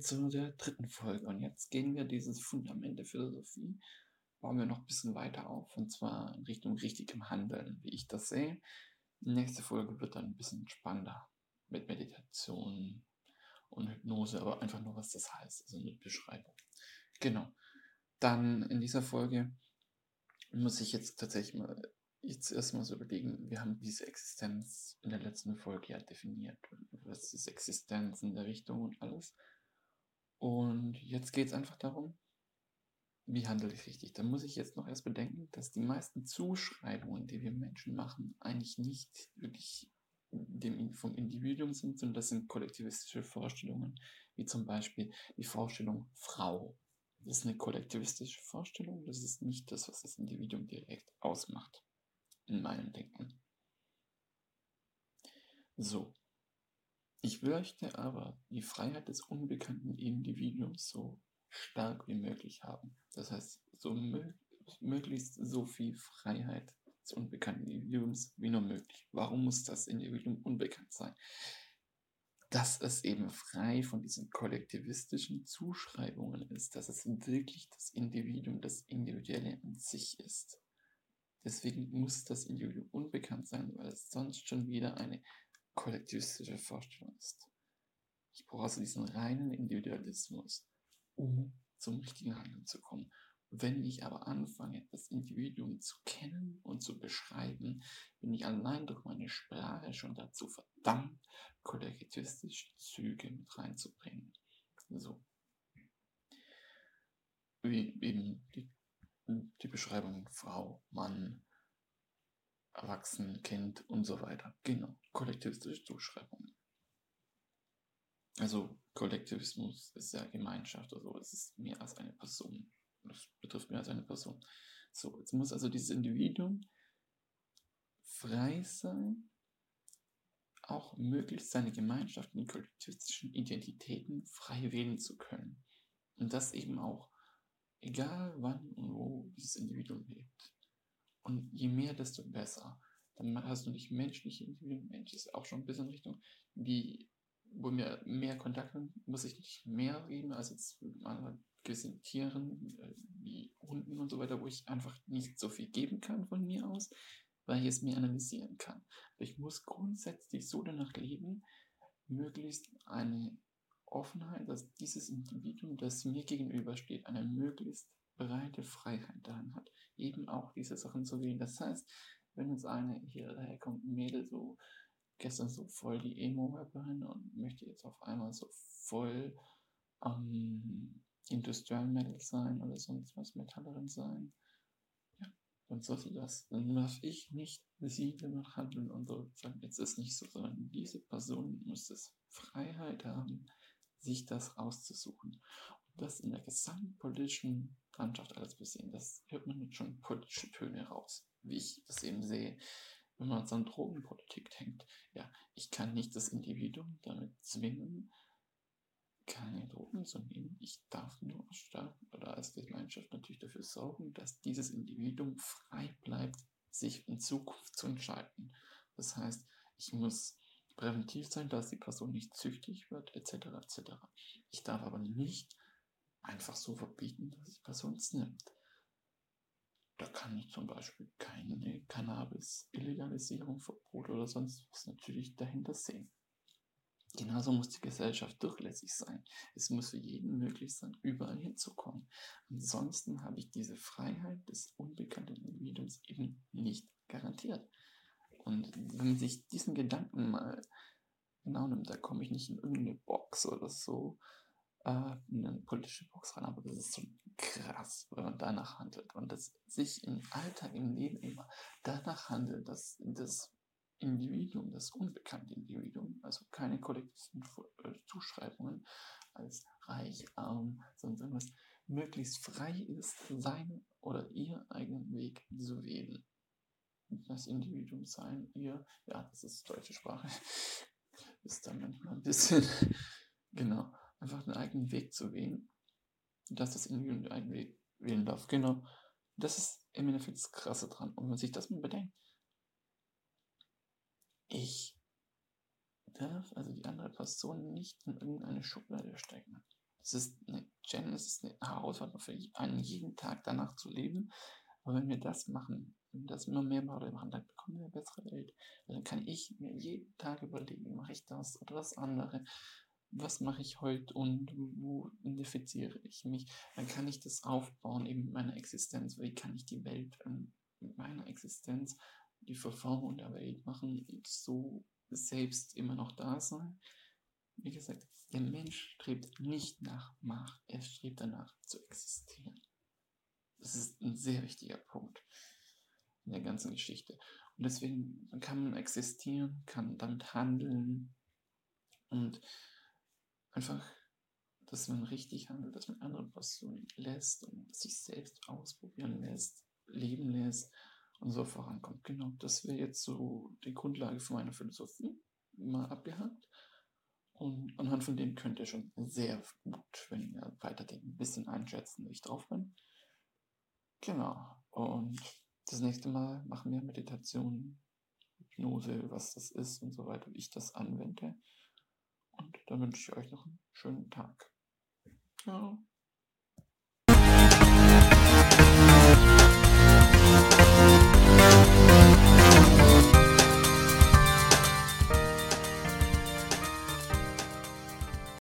zu der dritten Folge. Und jetzt gehen wir dieses Fundament der Philosophie, bauen wir noch ein bisschen weiter auf, und zwar in Richtung richtigem Handeln, wie ich das sehe. Nächste Folge wird dann ein bisschen spannender mit Meditation und Hypnose, aber einfach nur, was das heißt, also mit Beschreibung. Genau. Dann in dieser Folge muss ich jetzt tatsächlich mal jetzt erstmal so überlegen, wir haben diese Existenz in der letzten Folge ja definiert. Was ist Existenz in der Richtung und alles. Und jetzt geht es einfach darum, wie handle ich richtig? Da muss ich jetzt noch erst bedenken, dass die meisten Zuschreibungen, die wir Menschen machen, eigentlich nicht wirklich dem, vom Individuum sind, sondern das sind kollektivistische Vorstellungen, wie zum Beispiel die Vorstellung Frau. Das ist eine kollektivistische Vorstellung, das ist nicht das, was das Individuum direkt ausmacht in meinem Denken. So. Ich möchte aber die Freiheit des unbekannten Individuums so stark wie möglich haben. Das heißt, so mö möglichst so viel Freiheit des unbekannten Individuums wie nur möglich. Warum muss das Individuum unbekannt sein? Dass es eben frei von diesen kollektivistischen Zuschreibungen ist, dass es wirklich das Individuum, das Individuelle an sich ist. Deswegen muss das Individuum unbekannt sein, weil es sonst schon wieder eine kollektivistische Vorstellung ist. Ich brauche also diesen reinen Individualismus, um zum richtigen Handeln zu kommen. Wenn ich aber anfange, das Individuum zu kennen und zu beschreiben, bin ich allein durch meine Sprache schon dazu verdammt, kollektivistische Züge mit reinzubringen. So. Wie eben die die Beschreibung Frau, Mann, Erwachsen, Kind und so weiter. Genau, kollektivistische Zuschreibungen. Also Kollektivismus ist ja Gemeinschaft, also es ist mehr als eine Person. Das betrifft mehr als eine Person. So, jetzt muss also dieses Individuum frei sein, auch möglichst seine Gemeinschaften, die kollektivistischen Identitäten frei wählen zu können. Und das eben auch egal wann und wo dieses Individuum lebt. Und je mehr, desto besser. Dann hast du nicht menschliche Individuen, Mensch ist auch schon ein bisschen in Richtung, die, wo mir mehr Kontakt muss ich nicht mehr reden als jetzt mit anderen Tieren, äh, wie Hunden und so weiter, wo ich einfach nicht so viel geben kann von mir aus, weil ich es mehr analysieren kann. Aber ich muss grundsätzlich so danach leben, möglichst eine Offenheit, dass dieses Individuum, das mir gegenübersteht, eine möglichst breite Freiheit daran hat, eben auch diese Sachen zu wählen. Das heißt, wenn jetzt eine hier daherkommt, ein Mädel so gestern so voll die Emo-Rapperin und möchte jetzt auf einmal so voll ähm, Industrial Metal sein oder sonst was Metallerin sein, ja, dann sollte das, dann darf ich nicht sie danach handeln und so sagen, jetzt ist nicht so, sondern diese Person muss es Freiheit haben, sich das auszusuchen. Und das in der gesamtpolitischen Landschaft alles zu sehen, das hört man jetzt schon politische Töne raus, wie ich das eben sehe. Wenn man an Drogenpolitik denkt, ja, ich kann nicht das Individuum damit zwingen, keine Drogen zu nehmen. Ich darf nur als Staat oder als Gemeinschaft natürlich dafür sorgen, dass dieses Individuum frei bleibt, sich in Zukunft zu entscheiden. Das heißt, ich muss präventiv sein, dass die Person nicht süchtig wird, etc. etc. Ich darf aber nicht einfach so verbieten, dass die Person es nimmt. Da kann ich zum Beispiel keine Cannabis-Illegalisierung, Verbot oder sonst was natürlich dahinter sehen. Genauso muss die Gesellschaft durchlässig sein. Es muss für jeden möglich sein, überall hinzukommen. Ansonsten habe ich diese Freiheit des unbekannten Individuums eben nicht garantiert. Und wenn man sich diesen Gedanken mal genau nimmt, da komme ich nicht in irgendeine Box oder so, äh, in eine politische Box rein, aber das ist so krass, wenn man danach handelt und das sich im Alltag, im Leben immer danach handelt, dass das Individuum, das unbekannte Individuum, also keine kollektiven äh, Zuschreibungen als reich, arm, sonst irgendwas, möglichst frei ist, seinen oder ihr eigenen Weg zu wählen das Individuum sein, ihr, ja, das ist deutsche Sprache, ist dann manchmal ein bisschen, genau, einfach einen eigenen Weg zu wählen, dass das Individuum den eigenen Weg wählen darf, genau. Das ist im Endeffekt das Krasse dran. Und wenn man sich das mal bedenkt, ich darf also die andere Person nicht in irgendeine Schublade stecken. Es ist eine Challenge, es ist eine Herausforderung für einen jeden Tag danach zu leben. Aber wenn wir das machen, wenn wir das immer mehr machen, dann bekommen wir eine bessere Welt. Dann kann ich mir jeden Tag überlegen, mache ich das oder das andere? Was mache ich heute und wo identifiziere ich mich? Dann kann ich das aufbauen, eben mit meiner Existenz. Wie kann ich die Welt ähm, mit meiner Existenz, die Verformung der Welt machen so selbst immer noch da sein? Wie gesagt, der Mensch strebt nicht nach Macht, er strebt danach zu existieren. Das ist ein sehr wichtiger Punkt in der ganzen Geschichte. Und deswegen kann man existieren, kann damit handeln und einfach, dass man richtig handelt, dass man andere Personen lässt und sich selbst ausprobieren lässt, leben lässt und so vorankommt. Genau, das wäre jetzt so die Grundlage für meine Philosophie, mal abgehakt. Und anhand von dem könnt ihr schon sehr gut, wenn ihr weiterdenkt, ein bisschen einschätzen, wie ich drauf bin. Genau. Und das nächste Mal machen wir Meditation, Hypnose, was das ist und so weiter, wie ich das anwende. Und dann wünsche ich euch noch einen schönen Tag. Ciao.